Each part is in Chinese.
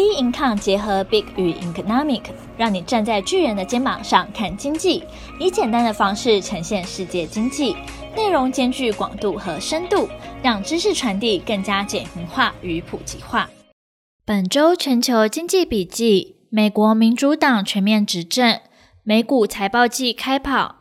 B Income 结合 Big 与 Economic，让你站在巨人的肩膀上看经济，以简单的方式呈现世界经济，内容兼具广度和深度，让知识传递更加简明化与普及化。本周全球经济笔记：美国民主党全面执政，美股财报季开跑。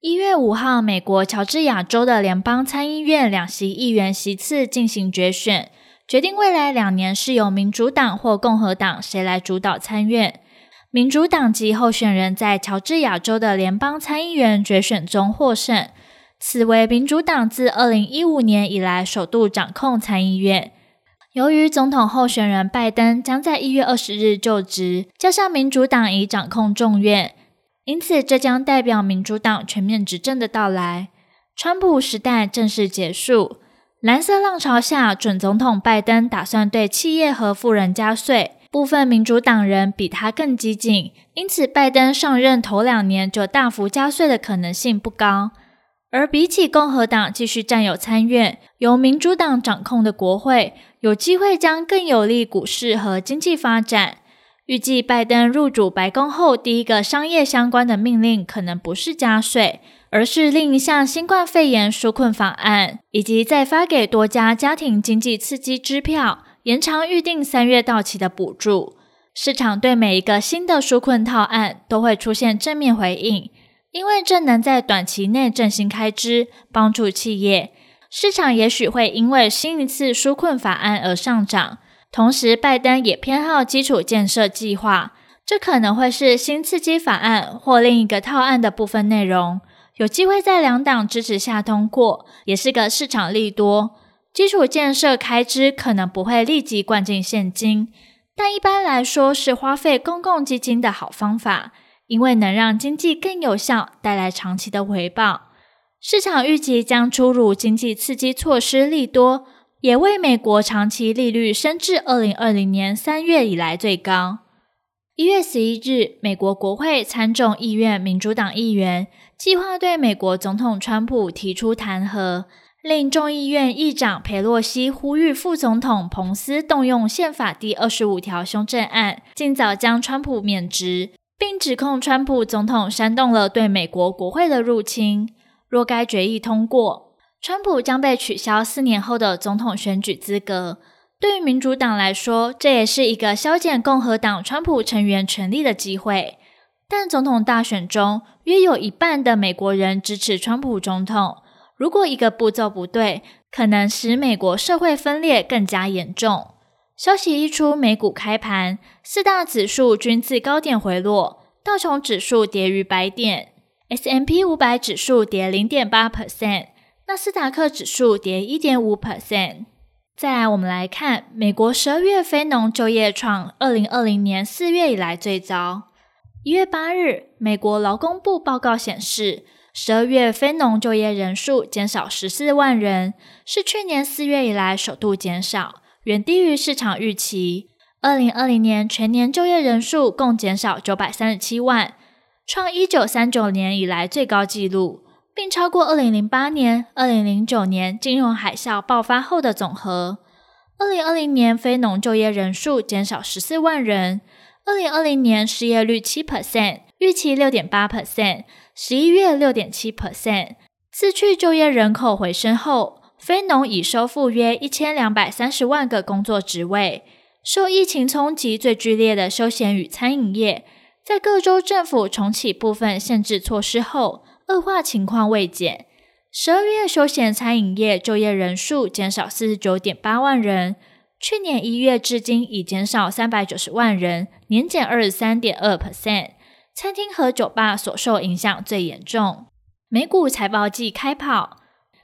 一月五号，美国乔治亚州的联邦参议院两席议员席次进行决选。决定未来两年是由民主党或共和党谁来主导参院。民主党籍候选人在乔治亚州的联邦参议员决选中获胜，此为民主党自二零一五年以来首度掌控参议院。由于总统候选人拜登将在一月二十日就职，加上民主党已掌控众院，因此这将代表民主党全面执政的到来，川普时代正式结束。蓝色浪潮下，准总统拜登打算对企业和富人加税，部分民主党人比他更激进，因此拜登上任头两年就大幅加税的可能性不高。而比起共和党继续占有参院，由民主党掌控的国会有机会将更有利股市和经济发展。预计拜登入主白宫后，第一个商业相关的命令可能不是加税。而是另一项新冠肺炎纾困法案，以及再发给多家家庭经济刺激支票，延长预定三月到期的补助。市场对每一个新的纾困套案都会出现正面回应，因为这能在短期内振兴开支，帮助企业。市场也许会因为新一次纾困法案而上涨。同时，拜登也偏好基础建设计划，这可能会是新刺激法案或另一个套案的部分内容。有机会在两党支持下通过，也是个市场利多。基础建设开支可能不会立即灌进现金，但一般来说是花费公共基金的好方法，因为能让经济更有效，带来长期的回报。市场预计将出入经济刺激措施利多，也为美国长期利率升至二零二零年三月以来最高。一月十一日，美国国会参众议院民主党议员计划对美国总统川普提出弹劾，令众议院议长裴洛西呼吁副总统彭斯动用宪法第二十五条修正案，尽早将川普免职，并指控川普总统煽动了对美国国会的入侵。若该决议通过，川普将被取消四年后的总统选举资格。对于民主党来说，这也是一个削减共和党川普成员权力的机会。但总统大选中，约有一半的美国人支持川普总统。如果一个步骤不对，可能使美国社会分裂更加严重。消息一出，美股开盘，四大指数均自高点回落，道琼指数跌逾百点，S M P 五百指数跌零点八 percent，纳斯达克指数跌一点五 percent。再来，我们来看美国十二月非农就业创二零二零年四月以来最糟。一月八日，美国劳工部报告显示，十二月非农就业人数减少十四万人，是去年四月以来首度减少，远低于市场预期。二零二零年全年就业人数共减少九百三十七万，创一九三九年以来最高纪录。并超过二零零八年、二零零九年金融海啸爆发后的总和。二零二零年非农就业人数减少十四万人。二零二零年失业率七 percent，预期六点八 percent，十一月六点七 percent。自去就业人口回升后，非农已收复约一千两百三十万个工作职位。受疫情冲击最剧烈的休闲与餐饮业，在各州政府重启部分限制措施后，恶化情况未减，十二月休闲餐饮业就业人数减少四十九点八万人，去年一月至今已减少三百九十万人，年减二十三点二 percent。餐厅和酒吧所受影响最严重。美股财报季开跑，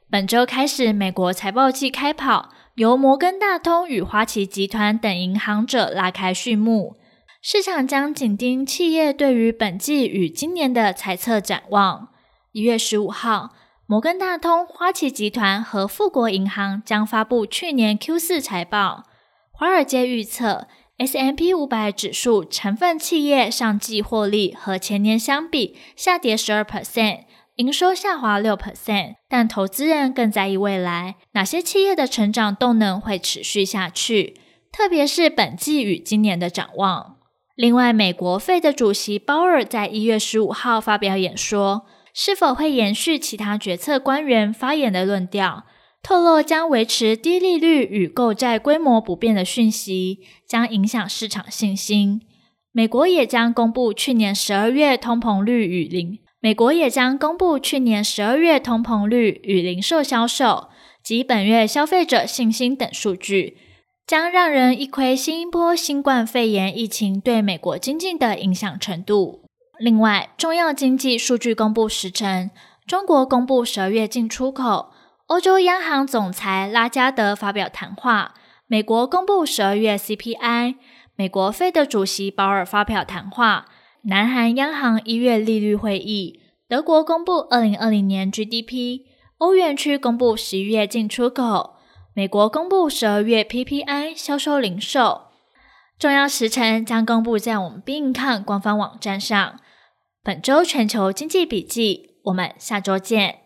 本周开始，美国财报季开跑，由摩根大通与花旗集团等银行者拉开序幕。市场将紧盯企业对于本季与今年的财测展望。一月十五号，摩根大通、花旗集团和富国银行将发布去年 Q 四财报。华尔街预测，S M P 五百指数成分企业上季获利和前年相比下跌十二 percent，营收下滑六 percent。但投资人更在意未来，哪些企业的成长动能会持续下去？特别是本季与今年的展望。另外，美国费的主席鲍尔在一月十五号发表演说，是否会延续其他决策官员发言的论调，透露将维持低利率与购债规模不变的讯息，将影响市场信心。美国也将公布去年十二月通膨率与零，美国也将公布去年十二月通膨率与零售销售及本月消费者信心等数据。将让人一窥新一波新冠肺炎疫情对美国经济的影响程度。另外，重要经济数据公布时程，中国公布十二月进出口，欧洲央行总裁拉加德发表谈话，美国公布十二月 CPI，美国费德主席鲍尔发表谈话，南韩央行一月利率会议，德国公布二零二零年 GDP，欧元区公布十一月进出口。美国公布十二月 PPI 销售零售，重要时程将公布在我们 Bing 康官方网站上。本周全球经济笔记，我们下周见。